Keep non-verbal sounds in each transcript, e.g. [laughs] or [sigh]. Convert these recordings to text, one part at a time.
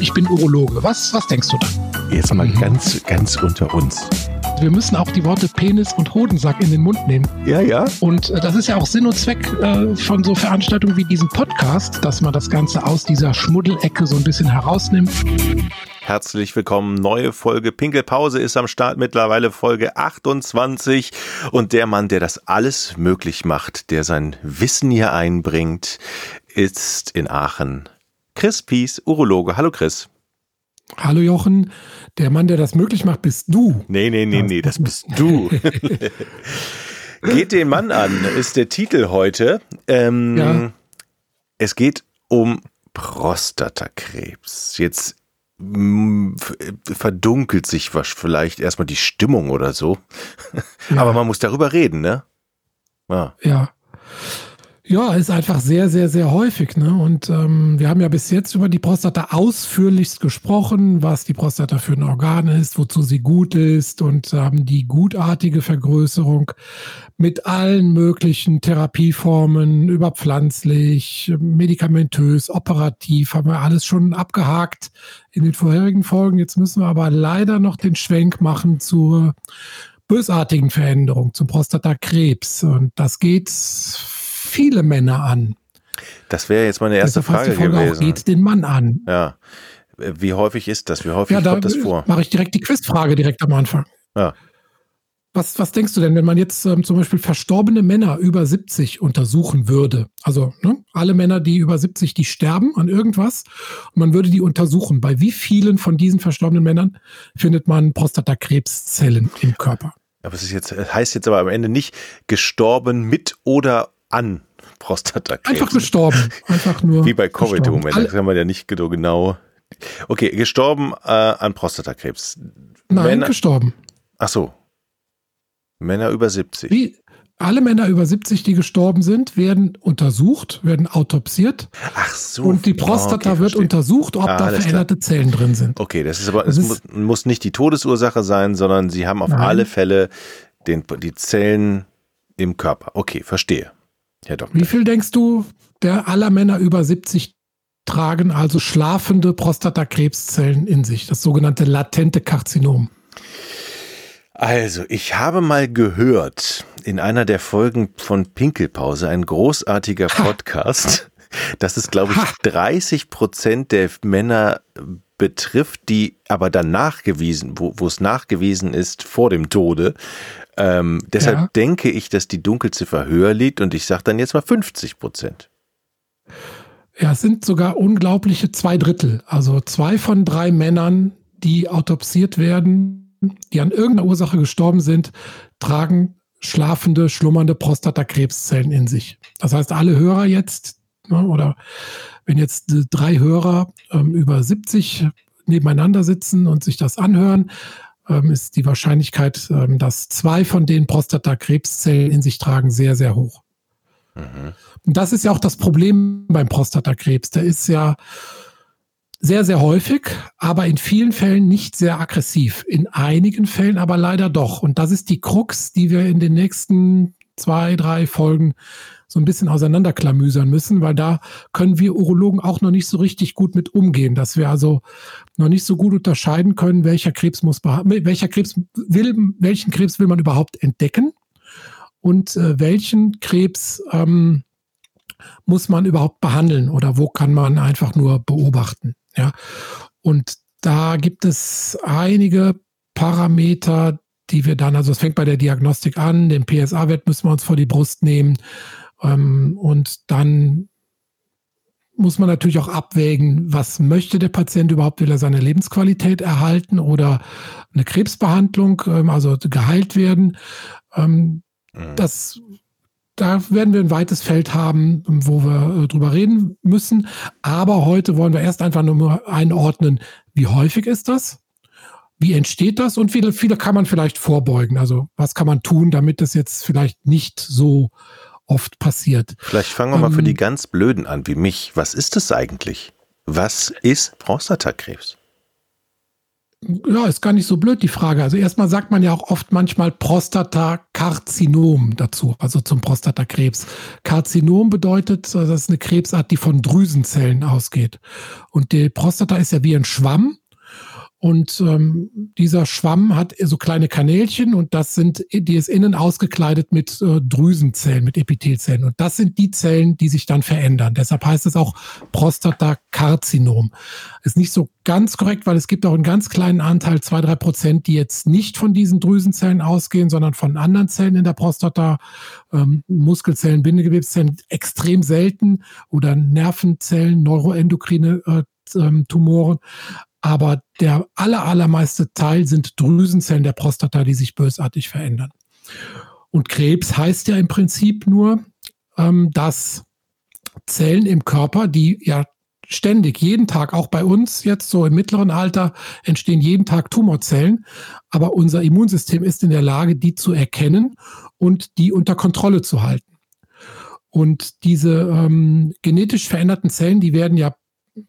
ich bin Urologe. Was, was denkst du da? Jetzt mal ganz, ganz unter uns. Wir müssen auch die Worte Penis und Hodensack in den Mund nehmen. Ja, ja. Und äh, das ist ja auch Sinn und Zweck äh, von so Veranstaltungen wie diesem Podcast, dass man das Ganze aus dieser Schmuddelecke so ein bisschen herausnimmt. Herzlich willkommen. Neue Folge Pinkelpause ist am Start. Mittlerweile Folge 28. Und der Mann, der das alles möglich macht, der sein Wissen hier einbringt, ist in Aachen. Chris Pies, Urologe. Hallo Chris. Hallo Jochen, der Mann, der das möglich macht, bist du. Nee, nee, nee, nee, das bist du. [laughs] [laughs] geht den Mann an, ist der Titel heute. Ähm, ja. Es geht um Prostatakrebs. Jetzt verdunkelt sich was vielleicht erstmal die Stimmung oder so. [laughs] Ja. Aber man muss darüber reden, ne? Ja. ja. Ja, ist einfach sehr, sehr, sehr häufig. Ne? Und ähm, wir haben ja bis jetzt über die Prostata ausführlichst gesprochen, was die Prostata für ein Organ ist, wozu sie gut ist und haben die gutartige Vergrößerung mit allen möglichen Therapieformen, überpflanzlich, medikamentös, operativ, haben wir alles schon abgehakt in den vorherigen Folgen. Jetzt müssen wir aber leider noch den Schwenk machen zur bösartigen Veränderung, zum Prostatakrebs. Und das geht viele Männer an. Das wäre jetzt meine erste Frage die Folge gewesen. Auch geht den Mann an. Ja. Wie häufig ist das? Wie häufig ja, da kommt das vor? Mache ich direkt die Quizfrage direkt am Anfang. Ja. Was, was denkst du denn, wenn man jetzt ähm, zum Beispiel verstorbene Männer über 70 untersuchen würde? Also ne, alle Männer, die über 70, die sterben an irgendwas und man würde die untersuchen. Bei wie vielen von diesen verstorbenen Männern findet man Prostatakrebszellen im Körper? Aber es ist jetzt, heißt jetzt aber am Ende nicht gestorben mit oder an Prostatakrebs. Einfach gestorben. Einfach nur. Wie bei Covid im Moment. Das kann man ja nicht genau. Okay, gestorben äh, an Prostatakrebs. Nein, Männer, gestorben. Ach so. Männer über 70. Wie? Alle Männer über 70, die gestorben sind, werden untersucht, werden autopsiert. Ach so. Und die Prostata okay, wird verstehe. untersucht, ob ah, da veränderte klar. Zellen drin sind. Okay, das ist aber, das es muss, muss, nicht die Todesursache sein, sondern sie haben auf Nein. alle Fälle den, die Zellen im Körper. Okay, verstehe. Herr Doktor. Wie viel denkst du, der aller Männer über 70 tragen also schlafende Prostatakrebszellen in sich, das sogenannte latente Karzinom? Also, ich habe mal gehört in einer der Folgen von Pinkelpause, ein großartiger Podcast, ha. dass es, glaube ich, ha. 30 Prozent der Männer betrifft, die aber dann nachgewiesen, wo, wo es nachgewiesen ist vor dem Tode, ähm, deshalb ja. denke ich, dass die Dunkelziffer höher liegt und ich sage dann jetzt mal 50 Prozent. Ja, es sind sogar unglaubliche zwei Drittel. Also zwei von drei Männern, die autopsiert werden, die an irgendeiner Ursache gestorben sind, tragen schlafende, schlummernde Prostatakrebszellen in sich. Das heißt, alle Hörer jetzt, ne, oder wenn jetzt drei Hörer ähm, über 70 nebeneinander sitzen und sich das anhören, ähm, ist die Wahrscheinlichkeit, ähm, dass zwei von den Prostatakrebszellen in sich tragen, sehr, sehr hoch. Mhm. Und das ist ja auch das Problem beim Prostatakrebs. Der ist ja sehr, sehr häufig, aber in vielen Fällen nicht sehr aggressiv. In einigen Fällen aber leider doch. Und das ist die Krux, die wir in den nächsten zwei, drei Folgen so ein bisschen auseinanderklamüsern müssen, weil da können wir Urologen auch noch nicht so richtig gut mit umgehen, dass wir also noch nicht so gut unterscheiden können, welcher Krebs muss welcher Krebs will, welchen Krebs will man überhaupt entdecken und äh, welchen Krebs ähm, muss man überhaupt behandeln oder wo kann man einfach nur beobachten. Ja, und da gibt es einige Parameter, die wir dann, also es fängt bei der Diagnostik an, den PSA-Wert müssen wir uns vor die Brust nehmen, ähm, und dann muss man natürlich auch abwägen, was möchte der Patient überhaupt? Will er seine Lebensqualität erhalten oder eine Krebsbehandlung, ähm, also geheilt werden? Ähm, mhm. Das, da werden wir ein weites Feld haben, wo wir äh, drüber reden müssen. Aber heute wollen wir erst einfach nur einordnen, wie häufig ist das? Wie entsteht das? Und viele, viele kann man vielleicht vorbeugen. Also was kann man tun, damit es jetzt vielleicht nicht so oft passiert. Vielleicht fangen wir ähm, mal für die ähm, ganz Blöden an, wie mich. Was ist es eigentlich? Was ist Prostatakrebs? Ja, ist gar nicht so blöd die Frage. Also erstmal sagt man ja auch oft manchmal Prostatakarzinom dazu, also zum Prostatakrebs. Karzinom bedeutet, das ist eine Krebsart, die von Drüsenzellen ausgeht. Und die Prostata ist ja wie ein Schwamm und ähm, dieser Schwamm hat so kleine Kanälchen und das sind, die ist innen ausgekleidet mit äh, Drüsenzellen, mit Epithelzellen. Und das sind die Zellen, die sich dann verändern. Deshalb heißt es auch Prostatakarzinom. Ist nicht so ganz korrekt, weil es gibt auch einen ganz kleinen Anteil, zwei, drei Prozent, die jetzt nicht von diesen Drüsenzellen ausgehen, sondern von anderen Zellen in der Prostata, ähm, Muskelzellen, Bindegewebszellen, extrem selten oder Nervenzellen, neuroendokrine äh, ähm, Tumoren. Aber der aller, allermeiste Teil sind Drüsenzellen der Prostata, die sich bösartig verändern. Und Krebs heißt ja im Prinzip nur, ähm, dass Zellen im Körper, die ja ständig, jeden Tag, auch bei uns jetzt so im mittleren Alter, entstehen jeden Tag Tumorzellen. Aber unser Immunsystem ist in der Lage, die zu erkennen und die unter Kontrolle zu halten. Und diese ähm, genetisch veränderten Zellen, die werden ja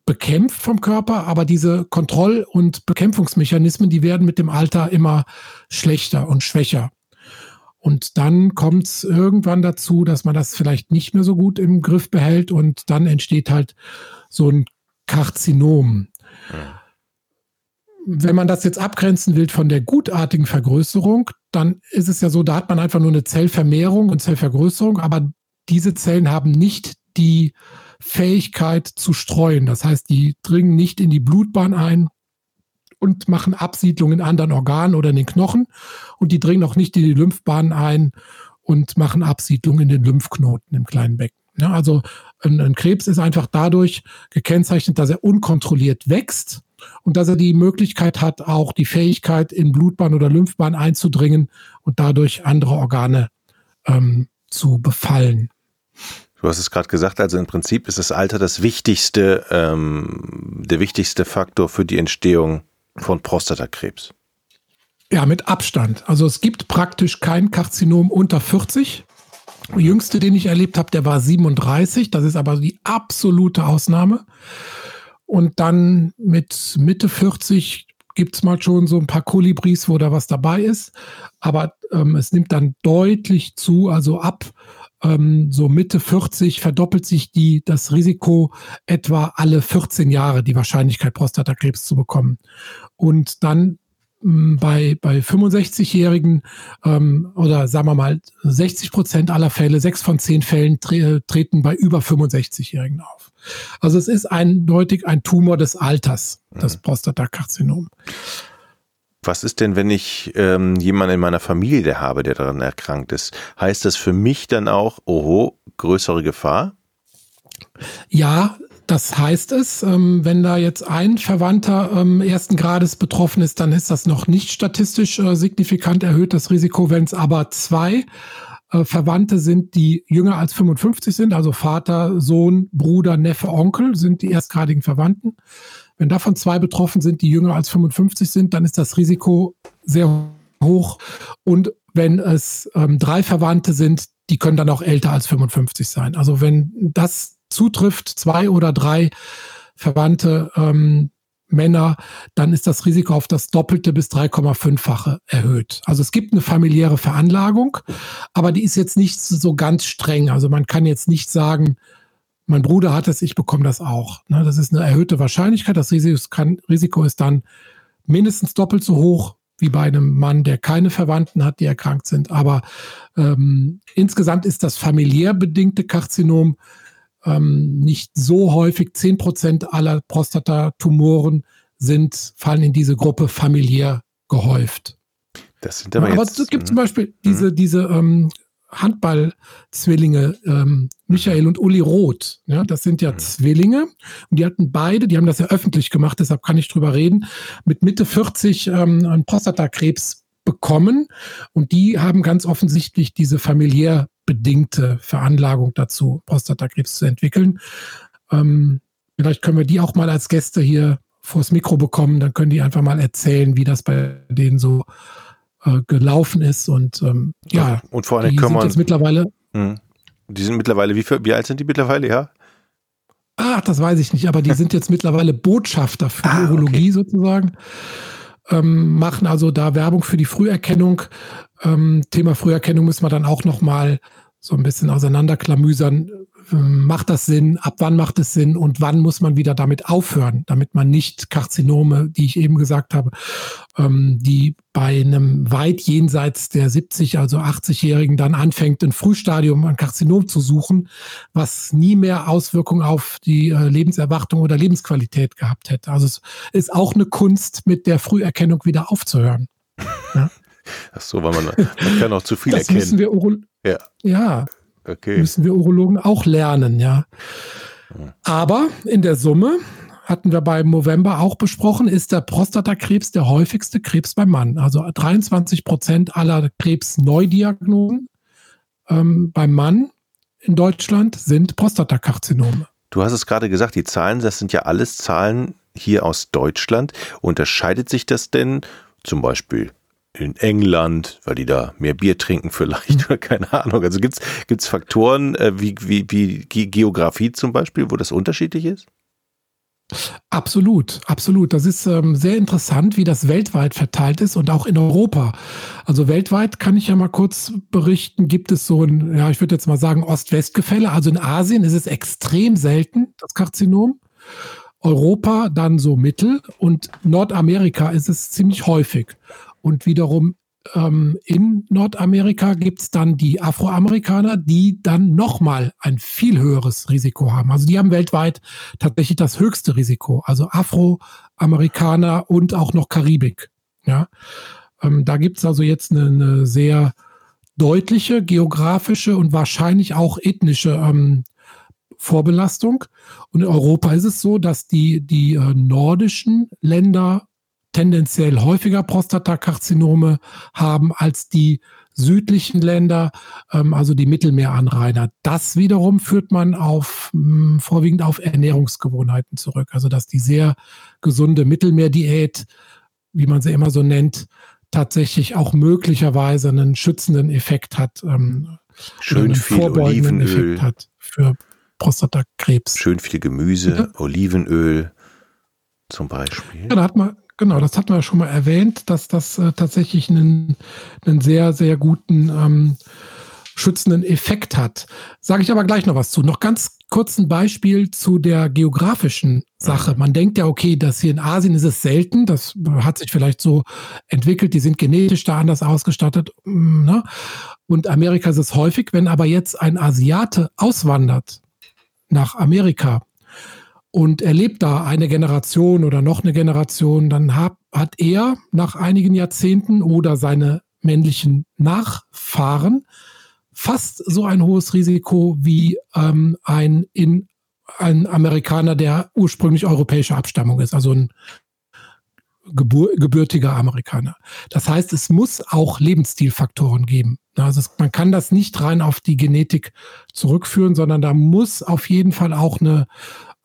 bekämpft vom Körper, aber diese Kontroll- und Bekämpfungsmechanismen, die werden mit dem Alter immer schlechter und schwächer. Und dann kommt es irgendwann dazu, dass man das vielleicht nicht mehr so gut im Griff behält und dann entsteht halt so ein Karzinom. Wenn man das jetzt abgrenzen will von der gutartigen Vergrößerung, dann ist es ja so, da hat man einfach nur eine Zellvermehrung und Zellvergrößerung, aber diese Zellen haben nicht die Fähigkeit zu streuen. Das heißt, die dringen nicht in die Blutbahn ein und machen Absiedlung in anderen Organen oder in den Knochen und die dringen auch nicht in die Lymphbahn ein und machen Absiedlung in den Lymphknoten im kleinen Becken. Ja, also ein, ein Krebs ist einfach dadurch gekennzeichnet, dass er unkontrolliert wächst und dass er die Möglichkeit hat, auch die Fähigkeit in Blutbahn oder Lymphbahn einzudringen und dadurch andere Organe ähm, zu befallen. Du hast es gerade gesagt, also im Prinzip ist das Alter das wichtigste, ähm, der wichtigste Faktor für die Entstehung von Prostatakrebs. Ja, mit Abstand. Also es gibt praktisch kein Karzinom unter 40. Der jüngste, den ich erlebt habe, der war 37. Das ist aber die absolute Ausnahme. Und dann mit Mitte 40 gibt es mal schon so ein paar Kolibris, wo da was dabei ist. Aber ähm, es nimmt dann deutlich zu. Also ab ähm, so Mitte 40 verdoppelt sich die, das Risiko etwa alle 14 Jahre, die Wahrscheinlichkeit, Prostatakrebs zu bekommen. Und dann ähm, bei, bei 65-Jährigen ähm, oder sagen wir mal 60 Prozent aller Fälle, sechs von zehn Fällen tre treten bei über 65-Jährigen auf. Also es ist eindeutig ein Tumor des Alters, das mhm. Prostatakarzinom. Was ist denn, wenn ich ähm, jemanden in meiner Familie habe, der daran erkrankt ist? Heißt das für mich dann auch, oho, größere Gefahr? Ja, das heißt es. Ähm, wenn da jetzt ein Verwandter ähm, ersten Grades betroffen ist, dann ist das noch nicht statistisch äh, signifikant erhöht, das Risiko. Wenn es aber zwei äh, Verwandte sind, die jünger als 55 sind, also Vater, Sohn, Bruder, Neffe, Onkel, sind die erstgradigen Verwandten wenn davon zwei betroffen sind, die jünger als 55 sind, dann ist das Risiko sehr hoch. Und wenn es ähm, drei Verwandte sind, die können dann auch älter als 55 sein. Also wenn das zutrifft, zwei oder drei Verwandte ähm, Männer, dann ist das Risiko auf das Doppelte bis 3,5-fache erhöht. Also es gibt eine familiäre Veranlagung, aber die ist jetzt nicht so ganz streng. Also man kann jetzt nicht sagen, mein Bruder hat es, ich bekomme das auch. Ne? Das ist eine erhöhte Wahrscheinlichkeit. Das Risiko ist dann mindestens doppelt so hoch wie bei einem Mann, der keine Verwandten hat, die erkrankt sind. Aber ähm, insgesamt ist das familiär bedingte Karzinom ähm, nicht so häufig. Zehn Prozent aller Prostatatumoren sind, fallen in diese Gruppe familiär gehäuft. Das sind aber, aber jetzt, es gibt zum Beispiel diese, diese ähm, Handball-Zwillinge, ähm, Michael und Uli Roth. Ja, das sind ja mhm. Zwillinge. Und die hatten beide, die haben das ja öffentlich gemacht, deshalb kann ich drüber reden, mit Mitte 40 ähm, einen Prostatakrebs bekommen. Und die haben ganz offensichtlich diese familiär bedingte Veranlagung dazu, Prostatakrebs zu entwickeln. Ähm, vielleicht können wir die auch mal als Gäste hier vors Mikro bekommen. Dann können die einfach mal erzählen, wie das bei denen so äh, gelaufen ist. Und ähm, ja, und vor allem die können sind jetzt mittlerweile. Mh. Die sind mittlerweile, wie, wie alt sind die mittlerweile, ja? Ach, das weiß ich nicht, aber die [laughs] sind jetzt mittlerweile Botschafter für ah, die Urologie okay. sozusagen. ähm, machen also da Werbung für die Früherkennung. Ähm, Thema Früherkennung müssen wir dann auch noch mal so ein bisschen auseinanderklamüsern. Macht das Sinn? Ab wann macht es Sinn? Und wann muss man wieder damit aufhören, damit man nicht Karzinome, die ich eben gesagt habe, ähm, die bei einem weit jenseits der 70, also 80-Jährigen dann anfängt, ein Frühstadium an Karzinom zu suchen, was nie mehr Auswirkungen auf die äh, Lebenserwartung oder Lebensqualität gehabt hätte. Also es ist auch eine Kunst, mit der Früherkennung wieder aufzuhören. Ja? [laughs] Ach so, weil man, man kann auch zu viel das erkennen. Müssen wir Uro ja. ja, okay. müssen wir Urologen auch lernen, ja. Aber in der Summe hatten wir beim November auch besprochen, ist der Prostatakrebs der häufigste Krebs beim Mann. Also 23 Prozent aller Krebsneudiagnosen ähm, beim Mann in Deutschland sind Prostatakarzinome. Du hast es gerade gesagt, die Zahlen, das sind ja alles Zahlen hier aus Deutschland. Unterscheidet sich das denn zum Beispiel in England, weil die da mehr Bier trinken vielleicht mhm. oder keine Ahnung. Also gibt es Faktoren äh, wie, wie, wie Geografie zum Beispiel, wo das unterschiedlich ist? Absolut, absolut. Das ist ähm, sehr interessant, wie das weltweit verteilt ist und auch in Europa. Also weltweit kann ich ja mal kurz berichten, gibt es so ein, ja, ich würde jetzt mal sagen, Ost-West-Gefälle. Also in Asien ist es extrem selten, das Karzinom. Europa dann so mittel und Nordamerika ist es ziemlich häufig. Und wiederum ähm, in Nordamerika gibt es dann die Afroamerikaner, die dann nochmal ein viel höheres Risiko haben. Also die haben weltweit tatsächlich das höchste Risiko. Also Afroamerikaner und auch noch Karibik. Ja, ähm, da gibt es also jetzt eine, eine, sehr deutliche geografische und wahrscheinlich auch ethnische ähm, Vorbelastung. Und in Europa ist es so, dass die, die äh, nordischen Länder tendenziell häufiger Prostatakarzinome haben als die südlichen Länder, ähm, also die Mittelmeeranrainer. Das wiederum führt man auf mh, hm, vorwiegend auf Ernährungsgewohnheiten zurück. Also dass die sehr gesunde Mittelmeerdiät, wie man sie immer so nennt, tatsächlich auch möglicherweise einen schützenden Effekt hat. Ähm, Schön einen viel vorbeugenden Olivenöl. Effekt hat für Prostatakrebs. Schön viel Gemüse, ja. Olivenöl zum Beispiel. Ja, da hat man, Genau, das hatten wir schon mal erwähnt, dass das äh, tatsächlich einen, einen sehr, sehr guten ähm, schützenden Effekt hat. Sage ich aber gleich noch was zu. Noch ganz kurz ein Beispiel zu der geografischen Sache. Man denkt ja, okay, dass hier in Asien ist es selten, das hat sich vielleicht so entwickelt, die sind genetisch da anders ausgestattet. Mm, ne? Und Amerika ist es häufig, wenn aber jetzt ein Asiate auswandert nach Amerika, und er lebt da eine Generation oder noch eine Generation, dann hat, hat er nach einigen Jahrzehnten oder seine männlichen Nachfahren fast so ein hohes Risiko wie ähm, ein, in, ein Amerikaner, der ursprünglich europäischer Abstammung ist, also ein gebur gebürtiger Amerikaner. Das heißt, es muss auch Lebensstilfaktoren geben. Also es, man kann das nicht rein auf die Genetik zurückführen, sondern da muss auf jeden Fall auch eine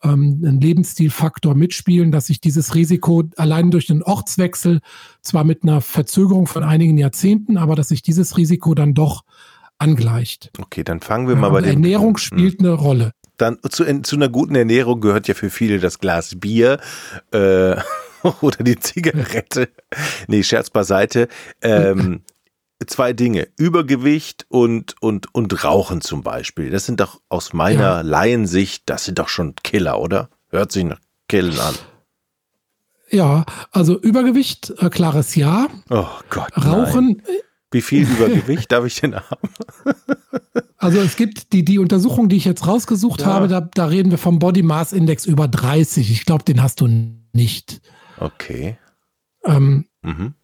ähm, ein Lebensstilfaktor mitspielen, dass sich dieses Risiko allein durch den Ortswechsel, zwar mit einer Verzögerung von einigen Jahrzehnten, aber dass sich dieses Risiko dann doch angleicht. Okay, dann fangen wir mal ja, bei der Ernährung spielt hm. eine Rolle. Dann zu, zu, einer guten Ernährung gehört ja für viele das Glas Bier äh, [laughs] oder die Zigarette. Nee, Scherz beiseite. Ähm, [laughs] zwei Dinge. Übergewicht und, und, und Rauchen zum Beispiel. Das sind doch aus meiner ja. Laiensicht, das sind doch schon Killer, oder? Hört sich nach Killen an. Ja, also Übergewicht, äh, klares Ja. Oh Gott. Rauchen. Nein. Wie viel [laughs] Übergewicht darf ich denn haben? also es gibt die, die Untersuchung, die ich jetzt rausgesucht ja. habe, da, da reden wir vom Body Mass Index über 30. Ich glaube, den hast du nicht. Okay. Ähm, mhm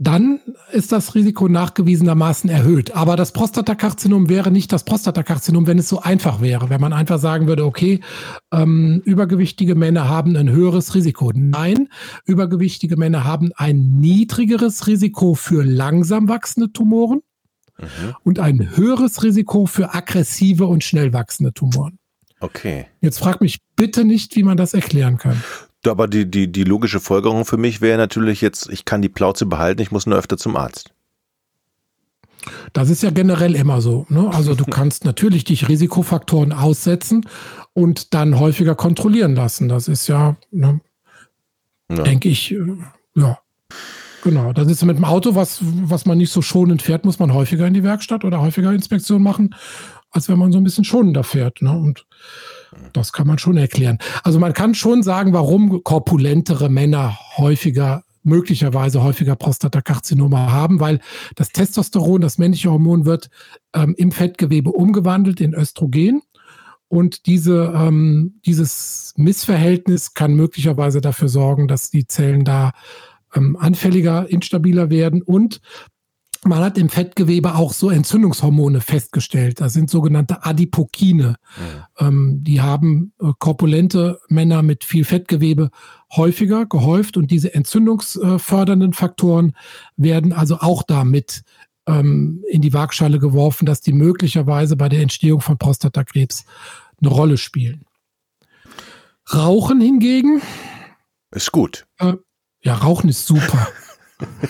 dann ist das Risiko nachgewiesenermaßen erhöht. Aber das Prostatakarzinom wäre nicht das Prostatakarzinom, wenn es so einfach wäre. Wenn man einfach sagen würde, okay, ähm, übergewichtige Männer haben ein höheres Risiko. Nein, übergewichtige Männer haben ein niedrigeres Risiko für langsam wachsende Tumoren mhm. und ein höheres Risiko für aggressive und schnell wachsende Tumoren. Okay. Jetzt frag mich bitte nicht, wie man das erklären kann. Aber die, die, die logische Folgerung für mich wäre natürlich jetzt, ich kann die Plauze behalten, ich muss nur öfter zum Arzt. Das ist ja generell immer so. Ne? Also du [laughs] kannst natürlich dich Risikofaktoren aussetzen und dann häufiger kontrollieren lassen. Das ist ja, ne, ja. denke ich, Ja. Genau, dann ist mit dem Auto, was, was man nicht so schonend fährt, muss man häufiger in die Werkstatt oder häufiger Inspektion machen, als wenn man so ein bisschen schonender fährt. Ne? Und das kann man schon erklären. Also man kann schon sagen, warum korpulentere Männer häufiger möglicherweise häufiger Prostatakarzinome haben, weil das Testosteron, das männliche Hormon, wird ähm, im Fettgewebe umgewandelt in Östrogen. Und diese, ähm, dieses Missverhältnis kann möglicherweise dafür sorgen, dass die Zellen da ähm, anfälliger, instabiler werden und man hat im Fettgewebe auch so Entzündungshormone festgestellt. Das sind sogenannte Adipokine. Ja. Ähm, die haben äh, korpulente Männer mit viel Fettgewebe häufiger gehäuft und diese entzündungsfördernden Faktoren werden also auch damit ähm, in die Waagschale geworfen, dass die möglicherweise bei der Entstehung von Prostatakrebs eine Rolle spielen. Rauchen hingegen ist gut. Äh, ja, Rauchen ist super. [laughs]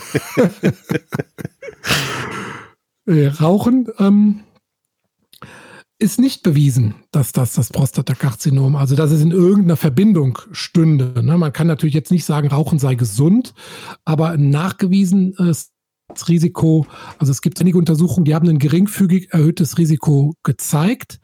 Äh, Rauchen ähm, ist nicht bewiesen, dass das das Prostatakarzinom, also dass es in irgendeiner Verbindung stünde. Ne? Man kann natürlich jetzt nicht sagen, Rauchen sei gesund, aber nachgewiesen ist das Risiko, also es gibt einige Untersuchungen, die haben ein geringfügig erhöhtes Risiko gezeigt.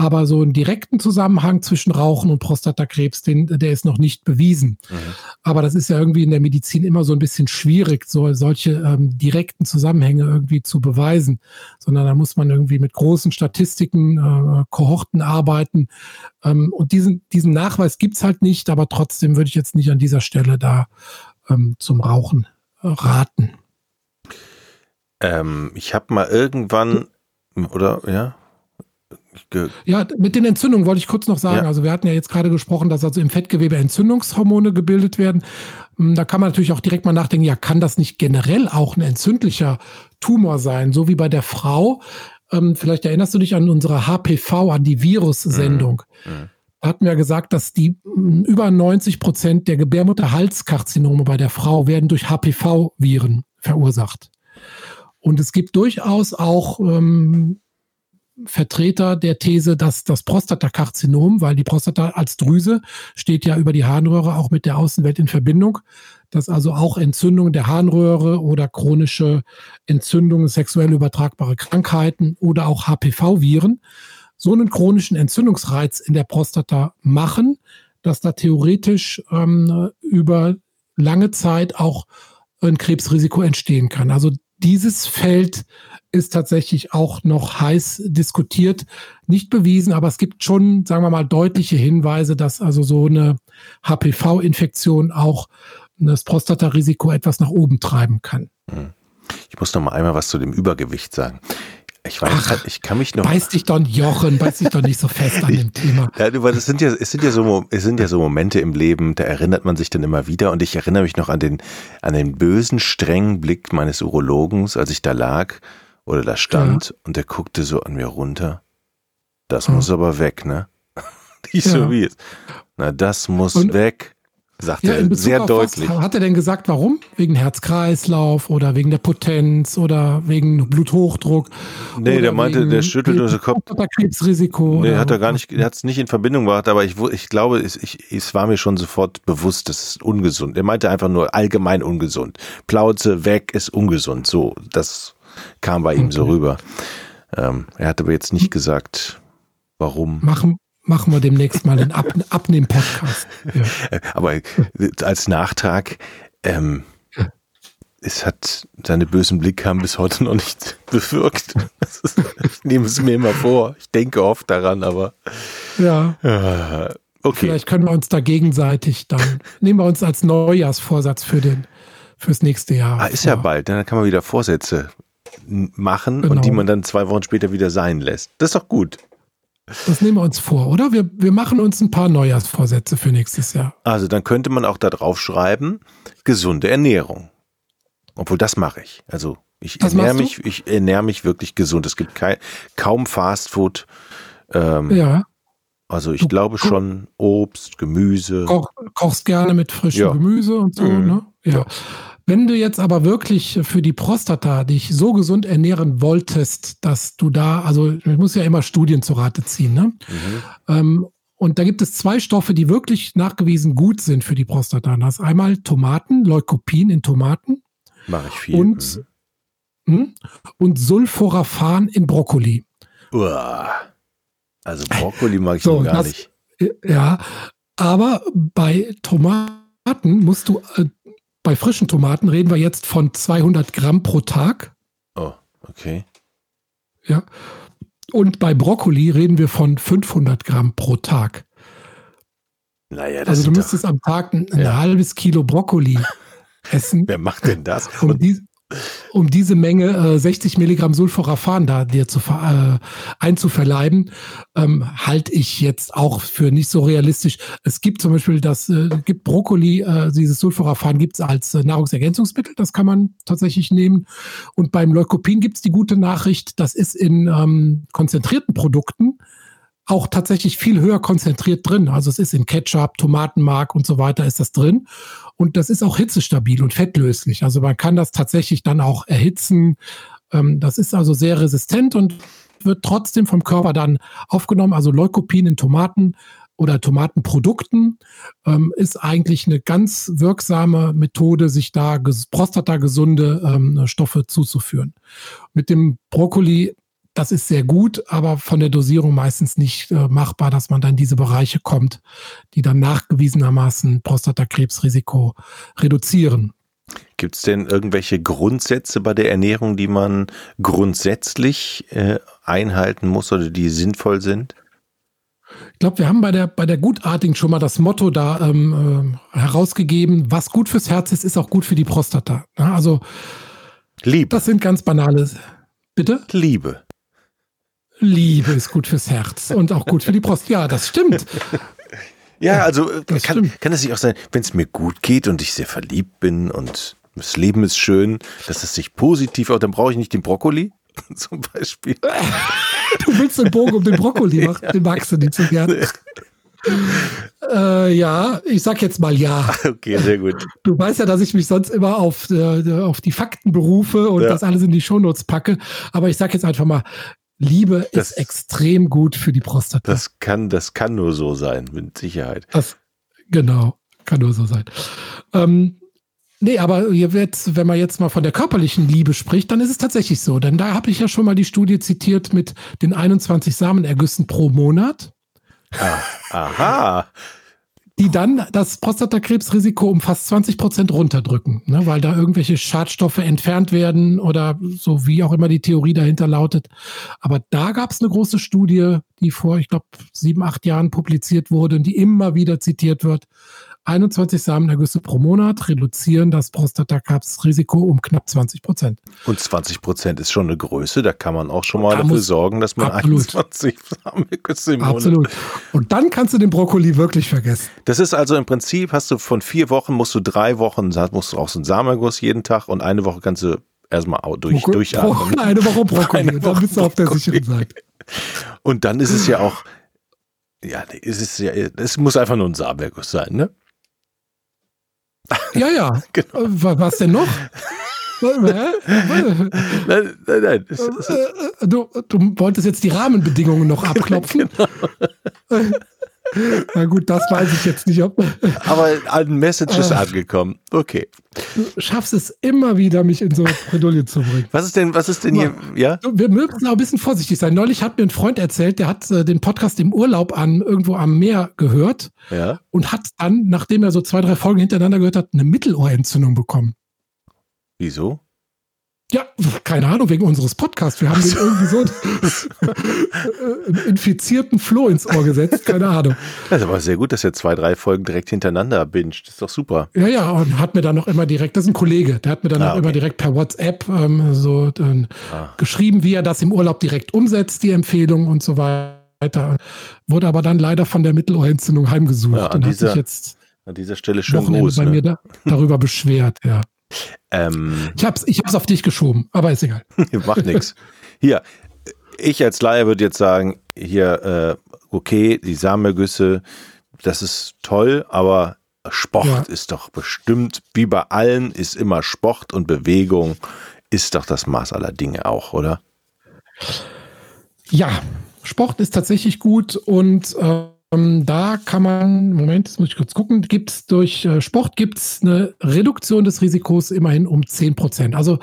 Aber so einen direkten Zusammenhang zwischen Rauchen und Prostatakrebs, den, der ist noch nicht bewiesen. Mhm. Aber das ist ja irgendwie in der Medizin immer so ein bisschen schwierig, so solche ähm, direkten Zusammenhänge irgendwie zu beweisen. Sondern da muss man irgendwie mit großen Statistiken, äh, Kohorten arbeiten. Ähm, und diesen, diesen Nachweis gibt's halt nicht, aber trotzdem würde ich jetzt nicht an dieser Stelle da ähm, zum Rauchen äh, raten. Ähm, ich habe mal irgendwann, oder ja, ja, mit den Entzündungen wollte ich kurz noch sagen. Ja. Also wir hatten ja jetzt gerade gesprochen, dass also im Fettgewebe Entzündungshormone gebildet werden. Hm, da kann man natürlich auch direkt mal nachdenken, ja, kann das nicht generell auch ein entzündlicher Tumor sein? So wie bei der Frau. Ähm, vielleicht erinnerst du dich an unsere HPV, an die Virus-Sendung. Mhm. Mhm. Da hatten wir gesagt, dass die hm, über 90 Prozent der Gebärmutterhalskarzinome bei der Frau werden durch HPV-Viren verursacht. Und es gibt durchaus auch ähm, Vertreter der These, dass das Prostatakarzinom, weil die Prostata als Drüse steht ja über die Harnröhre auch mit der Außenwelt in Verbindung, dass also auch Entzündungen der Harnröhre oder chronische Entzündungen, sexuell übertragbare Krankheiten oder auch HPV-Viren so einen chronischen Entzündungsreiz in der Prostata machen, dass da theoretisch ähm, über lange Zeit auch ein Krebsrisiko entstehen kann. Also dieses Feld ist tatsächlich auch noch heiß diskutiert. Nicht bewiesen, aber es gibt schon, sagen wir mal, deutliche Hinweise, dass also so eine HPV-Infektion auch das Prostatarisiko etwas nach oben treiben kann. Hm. Ich muss noch mal einmal was zu dem Übergewicht sagen. Ich weiß, Ach, ich kann mich noch. Beiß dich doch, Jochen, beiß dich doch nicht so fest an dem Thema. [laughs] Ja, weil es sind ja, es sind ja so, es sind ja so Momente im Leben, da erinnert man sich dann immer wieder und ich erinnere mich noch an den, an den bösen, strengen Blick meines Urologens, als ich da lag oder da stand ja. und der guckte so an mir runter. Das ja. muss aber weg, ne? [laughs] Nicht ja. so wie es. Na, das muss und, weg sagt ja, er sehr deutlich. Was, hat er denn gesagt, warum? Wegen Herz-Kreislauf oder wegen der Potenz oder wegen Bluthochdruck? Nee, der meinte, der schüttelt nur so Kopf. Krebsrisiko. Nee, hat er gar nicht, er hat es nicht in Verbindung gebracht, aber ich, ich glaube, es, ich, es war mir schon sofort bewusst, das ist ungesund. Er meinte einfach nur allgemein ungesund. Plauze weg ist ungesund. So, das kam bei ihm okay. so rüber. Ähm, er hat aber jetzt nicht gesagt, warum. Machen, machen wir demnächst mal den Ab [laughs] Abnehmen-Podcast. Ja. Aber als Nachtrag, ähm, es hat, seine bösen Blick haben bis heute noch nicht [laughs] bewirkt. ich nehme es mir immer vor. Ich denke oft daran, aber. Ja. Äh, okay. Vielleicht können wir uns da gegenseitig dann, nehmen wir uns als Neujahrsvorsatz für den, fürs nächste Jahr. Ah, ist vor. ja bald, dann kann man wieder Vorsätze machen genau. und die man dann zwei Wochen später wieder sein lässt. Das ist doch gut. Das nehmen wir uns vor, oder? Wir, wir machen uns ein paar Neujahrsvorsätze für nächstes Jahr. Also dann könnte man auch da drauf schreiben, gesunde Ernährung. Obwohl das mache ich. Also ich das ernähre mich, ich ernähre mich wirklich gesund. Es gibt kein, kaum Fastfood. Ähm, ja. Also ich du, glaube schon Obst, Gemüse. Koch, kochst gerne mit frischem ja. Gemüse und so, mhm. ne? Ja. Wenn du jetzt aber wirklich für die Prostata dich so gesund ernähren wolltest, dass du da, also ich muss ja immer Studien zu Rate ziehen, ne? Mhm. Ähm, Und da gibt es zwei Stoffe, die wirklich nachgewiesen gut sind für die Prostata. Das ist einmal Tomaten, Leukopin in Tomaten. Mache ich viel. Und, mhm. und Sulforaphan in Brokkoli. Uah. Also Brokkoli mag ich so, gar das, nicht. Ja, aber bei Tomaten musst du, äh, bei frischen Tomaten reden wir jetzt von 200 Gramm pro Tag. Oh, okay. Ja. Und bei Brokkoli reden wir von 500 Gramm pro Tag. Naja, das also du müsstest am Tag ein, ein ja. halbes Kilo Brokkoli [laughs] essen. Wer macht denn das? Um, die, um diese Menge äh, 60 Milligramm Sulforaphan da dir zu äh, einzuverleiben, ähm, halte ich jetzt auch für nicht so realistisch. Es gibt zum Beispiel das, äh, gibt Brokkoli, äh, dieses Sulforaphan gibt es als äh, Nahrungsergänzungsmittel, das kann man tatsächlich nehmen. Und beim Leukopin gibt es die gute Nachricht, das ist in ähm, konzentrierten Produkten auch tatsächlich viel höher konzentriert drin. Also es ist in Ketchup, Tomatenmark und so weiter ist das drin. Und das ist auch hitzestabil und fettlöslich. Also man kann das tatsächlich dann auch erhitzen. Ähm, das ist also sehr resistent und wird trotzdem vom Körper dann aufgenommen. Also Leukopin in Tomaten oder Tomatenprodukten ähm, ist eigentlich eine ganz wirksame Methode, sich da prostatagesunde ähm, Stoffe zuzuführen. Mit dem Brokkoli das ist sehr gut, aber von der Dosierung meistens nicht äh, machbar, dass man dann in diese Bereiche kommt, die dann nachgewiesenermaßen Prostatakrebsrisiko reduzieren. Gibt es denn irgendwelche Grundsätze bei der Ernährung, die man grundsätzlich äh, einhalten muss oder die sinnvoll sind? Ich glaube, wir haben bei der, bei der Gutartigen schon mal das Motto da ähm, äh, herausgegeben, was gut fürs Herz ist, ist auch gut für die Prostata. Ja, also Liebe. Das sind ganz banale. Bitte? Liebe. Liebe ist gut fürs Herz und auch gut für die Brust. Ja, das stimmt. Ja, also äh, das kann, kann es nicht auch sein, wenn es mir gut geht und ich sehr verliebt bin und das Leben ist schön, dass es sich positiv auch, dann brauche ich nicht den Brokkoli [laughs] zum Beispiel. Du willst den Bogen um den Brokkoli machen, ja. den magst du nicht so gerne. Äh, ja, ich sag jetzt mal ja. Okay, sehr gut. Du weißt ja, dass ich mich sonst immer auf, äh, auf die Fakten berufe und ja. das alles in die Shownotes packe. Aber ich sag jetzt einfach mal, Liebe das, ist extrem gut für die Prostata. Das kann, das kann nur so sein, mit Sicherheit. Das, genau, kann nur so sein. Ähm, nee, aber jetzt, wenn man jetzt mal von der körperlichen Liebe spricht, dann ist es tatsächlich so. Denn da habe ich ja schon mal die Studie zitiert mit den 21 Samenergüssen pro Monat. Ah, aha die dann das Prostatakrebsrisiko um fast 20 Prozent runterdrücken, ne, weil da irgendwelche Schadstoffe entfernt werden oder so wie auch immer die Theorie dahinter lautet. Aber da gab es eine große Studie, die vor, ich glaube, sieben, acht Jahren publiziert wurde und die immer wieder zitiert wird, 21 Samenergüsse pro Monat reduzieren das Prostatakrebsrisiko um knapp 20 Prozent. Und 20 Prozent ist schon eine Größe, da kann man auch schon mal da dafür sorgen, dass man absolut. 21 [laughs] Samenergüsse im Monat. Absolut. Und dann kannst du den Brokkoli wirklich vergessen. Das ist also im Prinzip, hast du von vier Wochen, musst du drei Wochen, musst du auch so einen Samenerguss jeden Tag und eine Woche kannst du erstmal durch, Bro durchatmen. Eine Woche Brokkoli, und dann bist du auf der sicheren Seite. Und dann ist es ja auch, ja, es ist ja, es muss einfach nur ein Samenerguss sein, ne? Ja, ja. [laughs] genau. Äh, was denn noch? [laughs] nein, nein, nein. Äh, äh, du, du wolltest jetzt die Rahmenbedingungen noch [laughs] abklopfen. genau. Na gut, das weiß ich jetzt nicht. Ob Aber ein Message ist angekommen. Okay. Du schaffst es immer wieder, mich in so Bredouille zu bringen. Was ist denn, was ist denn hier? Ja? Wir müssen auch ein bisschen vorsichtig sein. Neulich hat mir ein Freund erzählt, der hat äh, den Podcast im Urlaub an irgendwo am Meer gehört ja? und hat dann, nachdem er so zwei, drei Folgen hintereinander gehört hat, eine Mittelohrentzündung bekommen. Wieso? Ja, keine Ahnung, wegen unseres Podcasts. Wir haben den irgendwie so [laughs] einen infizierten Floh ins Ohr gesetzt. Keine Ahnung. Das ist aber sehr gut, dass er zwei, drei Folgen direkt hintereinander binscht. Das ist doch super. Ja, ja, und hat mir dann noch immer direkt, das ist ein Kollege, der hat mir dann ah, auch okay. immer direkt per WhatsApp ähm, so äh, ah. geschrieben, wie er das im Urlaub direkt umsetzt, die Empfehlung und so weiter. Wurde aber dann leider von der Mittelohrentzündung heimgesucht ja, an, dieser, jetzt an dieser Stelle schön groß. bei ne? mir da, darüber beschwert, ja. Ähm, ich hab's, ich hab's auf dich geschoben, aber ist egal. [laughs] Macht nichts. Hier, ich als Laie würde jetzt sagen, hier, äh, okay, die Samenergüsse, das ist toll, aber Sport ja. ist doch bestimmt, wie bei allen, ist immer Sport und Bewegung, ist doch das Maß aller Dinge auch, oder? Ja, Sport ist tatsächlich gut und ähm, da kann man, Moment, jetzt muss ich kurz gucken, gibt es durch äh, Sport gibt's eine Reduktion des Risikos immerhin um 10 Prozent. Also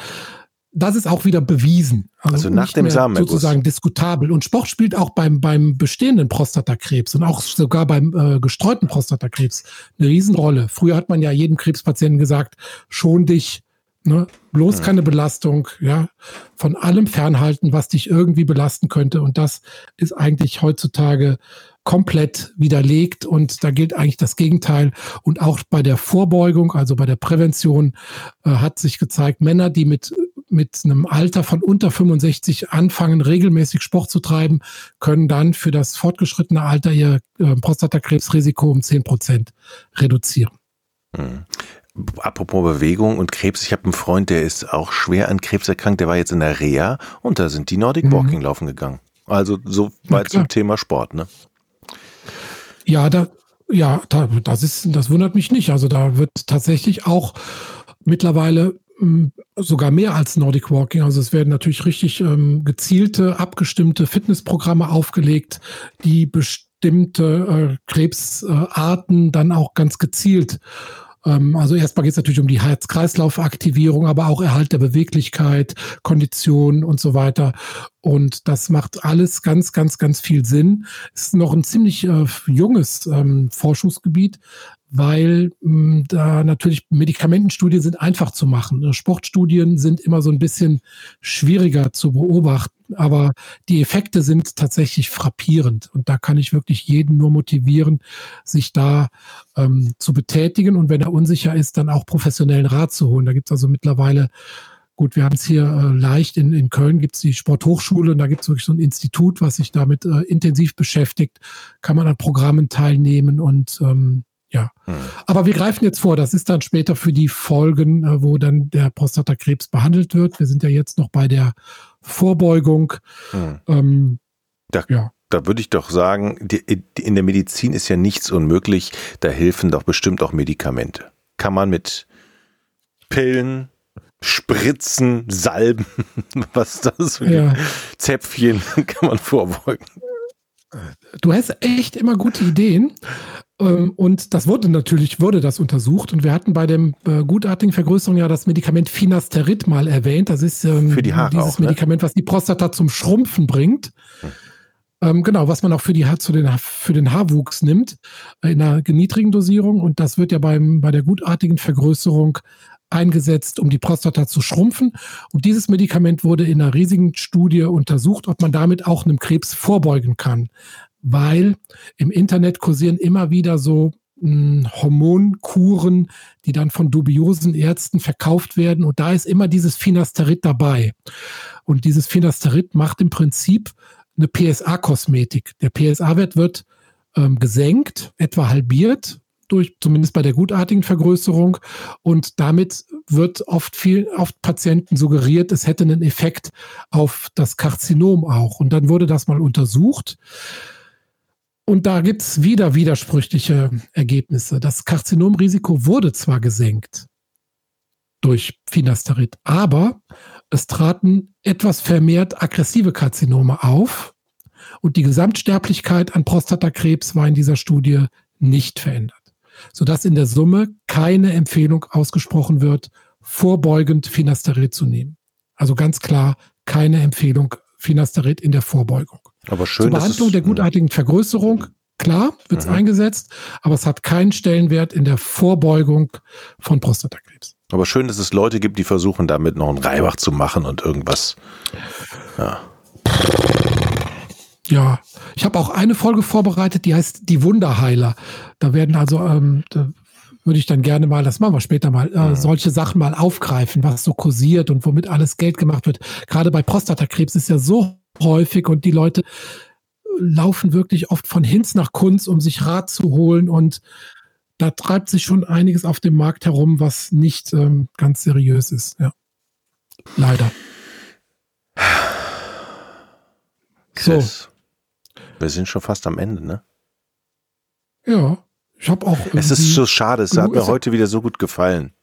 das ist auch wieder bewiesen. Also, also nach dem Samenerguss. Sozusagen diskutabel. Und Sport spielt auch beim, beim bestehenden Prostatakrebs und auch sogar beim äh, gestreuten Prostatakrebs eine Riesenrolle. Früher hat man ja jedem Krebspatienten gesagt, schon dich, ne? bloß keine Belastung, ja, von allem fernhalten, was dich irgendwie belasten könnte. Und das ist eigentlich heutzutage komplett widerlegt und da gilt eigentlich das Gegenteil. Und auch bei der Vorbeugung, also bei der Prävention, äh, hat sich gezeigt, Männer, die mit mit einem Alter von unter 65 anfangen, regelmäßig Sport zu treiben, können dann für das fortgeschrittene Alter ihr äh, Prostatakrebsrisiko um 10 Prozent reduzieren. Hm. Apropos Bewegung und Krebs, ich habe einen Freund, der ist auch schwer an Krebs erkrankt, der war jetzt in der Reha und da sind die Nordic mhm. Walking mhm. laufen gegangen. Also so weit zum Thema Sport, ne? Ja, da, ja, da, das ist, das wundert mich nicht. Also da wird tatsächlich auch mittlerweile hm, sogar mehr als Nordic Walking. Also es werden natürlich richtig ähm, gezielte, abgestimmte Fitnessprogramme aufgelegt, die bestimmte äh, Krebsarten äh, dann auch ganz gezielt also erstmal geht es natürlich um die Herz-Kreislauf-Aktivierung, aber auch Erhalt der Beweglichkeit, Kondition und so weiter. Und das macht alles ganz, ganz, ganz viel Sinn. Ist noch ein ziemlich äh, junges ähm, Forschungsgebiet, weil mh, hm, da natürlich Medikamentenstudien sind einfach zu machen. Sportstudien sind immer so ein bisschen schwieriger zu beobachten, aber die Effekte sind tatsächlich frappierend. Und da kann ich wirklich jeden nur motivieren, sich da ähm, zu betätigen und wenn er unsicher ist, dann auch professionellen Rat zu holen. Da gibt es also mittlerweile Gut, wir haben es hier äh, leicht. In, in Köln gibt es die Sporthochschule und da gibt es wirklich so ein Institut, was sich damit äh, intensiv beschäftigt. Kann man an Programmen teilnehmen und ähm, ja. Hm. Aber wir greifen jetzt vor, das ist dann später für die Folgen, äh, wo dann der Prostatakrebs behandelt wird. Wir sind ja jetzt noch bei der Vorbeugung. Hm. Ähm, da, ja. da würde ich doch sagen, die, in der Medizin ist ja nichts unmöglich. Da helfen doch bestimmt auch Medikamente. Kann man mit Pillen, Spritzen, Salben, [laughs] was das? Ja. Zäpfchen [laughs] kann man vorbeugen. Du hast echt immer gute Ideen. Ähm, und das wurde natürlich, wurde das untersucht. Und wir hatten bei dem äh, gutartigen Vergrößerung ja das Medikament Finasterid mal erwähnt. Das ist ähm, Für die Haare dieses auch, ne? Medikament, was die Prostata zum Schrumpfen bringt. Hm. Ähm, genau, was man auch für, die, zu den, für den Haarwuchs nimmt, äh, in einer niedrigen Dosierung. Und das wird ja beim, bei der gutartigen Vergrößerung eingesetzt, um die Prostata zu schrumpfen. Und dieses Medikament wurde in einer riesigen Studie untersucht, ob man damit auch einem Krebs vorbeugen kann weil im Internet kursieren immer wieder so hm, Hormonkuren, die dann von dubiosen Ärzten verkauft werden. Und da ist immer dieses Finasterid dabei. Und dieses Finasterid macht im Prinzip eine PSA-Kosmetik. Der PSA-Wert wird ähm, gesenkt, etwa halbiert, durch, zumindest bei der gutartigen Vergrößerung. Und damit wird oft viel, oft Patienten suggeriert, es hätte einen Effekt auf das Karzinom auch. Und dann wurde das mal untersucht. Und da gibt es wieder widersprüchliche Ergebnisse. Das Karzinomrisiko wurde zwar gesenkt durch Finasterid, aber es traten etwas vermehrt aggressive Karzinome auf und die Gesamtsterblichkeit an Prostatakrebs war in dieser Studie nicht verändert, sodass in der Summe keine Empfehlung ausgesprochen wird, vorbeugend Finasterid zu nehmen. Also ganz klar keine Empfehlung Finasterid in der Vorbeugung. Aber schön, Zur Behandlung der gutartigen Vergrößerung, klar, wird es mhm. eingesetzt, aber es hat keinen Stellenwert in der Vorbeugung von Prostatakrebs. Aber schön, dass es Leute gibt, die versuchen, damit noch einen Reibach zu machen und irgendwas. Ja. Ja, ich habe auch eine Folge vorbereitet, die heißt Die Wunderheiler. Da werden also, ähm, da würde ich dann gerne mal, das machen wir später mal, äh, mhm. solche Sachen mal aufgreifen, was so kursiert und womit alles Geld gemacht wird. Gerade bei Prostatakrebs ist ja so häufig und die Leute laufen wirklich oft von Hinz nach Kunz, um sich Rat zu holen und da treibt sich schon einiges auf dem Markt herum, was nicht ähm, ganz seriös ist. Ja. Leider. Chris, so. Wir sind schon fast am Ende, ne? Ja. Ich habe auch. Es ist so schade, es hat mir heute wieder so gut gefallen.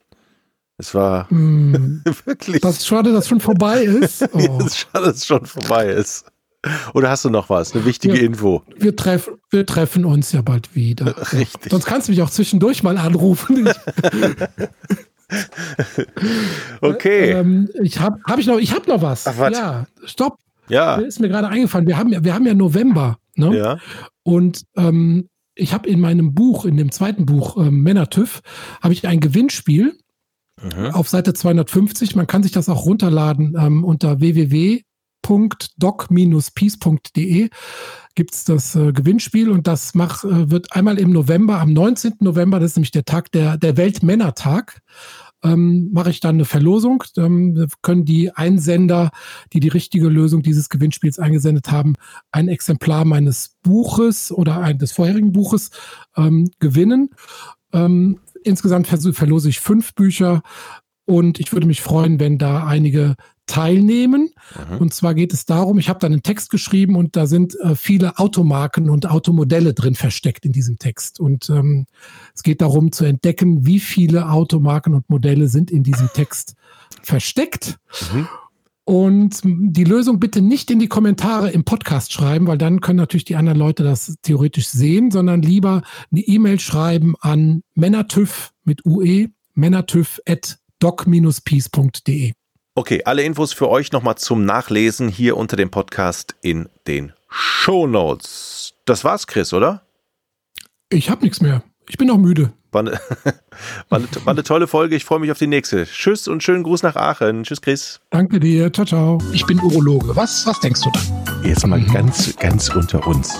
Es war mm, [laughs] wirklich. Das ist schade, dass es schon vorbei ist. [laughs] Oh. es ist schade, dass es schon vorbei ist. Oder hast du noch was? Eine wichtige wir, Info? Wir, treff, wir treffen uns ja bald wieder. [laughs] Richtig. Sonst kannst du mich auch zwischendurch mal anrufen. okay. Ähm, ich habe hab ich noch, ich habe noch was. Ach? Ja, stopp. Ja. Mir ist mir gerade eingefallen. Wir haben, ja- wir haben ja November. Ne? Ja. Und ähm, ich habe in meinem Buch, in dem zweiten Buch ähm, Männer-TÜV, habe ich ein Gewinnspiel Mhm. auf Seite 250. Man kann sich das auch runterladen ähm, unter www.doc-peace.de gibt es das äh, Gewinnspiel und das mach, äh, wird einmal im November, am 19. November, das ist nämlich der Tag, der, der Weltmännertag, ähm, mache ich dann eine Verlosung. Ähm, können die Einsender, die die richtige Lösung dieses Gewinnspiels eingesendet haben, ein Exemplar meines Buches oder ein, des vorherigen Buches ähm, gewinnen. Ähm, insgesamt verlose ich fünf Bücher und ich würde mich freuen, wenn da einige teilnehmen. Mhm. Und zwar geht es darum, ich habe da einen Text geschrieben und da sind äh, viele Automarken und Automodelle drin versteckt in diesem Text. Und ähm, es geht darum zu entdecken, wie viele Automarken und Modelle sind in diesem Text versteckt. Mhm. Und die Lösung bitte nicht in die Kommentare im Podcast schreiben, weil dann können natürlich die anderen Leute das theoretisch sehen, sondern lieber eine E-Mail schreiben an männertüv mit UE, männertüv at doc-peace.de. Okay, alle Infos für euch nochmal zum Nachlesen hier unter dem Podcast in den Shownotes. Das war's, Chris, oder? Ich habe nichts mehr. Ich bin auch müde. War eine, [laughs] war, eine, war eine tolle Folge. Ich freue mich auf die nächste. Tschüss und schönen Gruß nach Aachen. Tschüss, Chris. Danke dir. Ciao, ciao. Ich bin Urologe. Was, was denkst du da? Jetzt mal Mhm. ganz, ganz unter uns.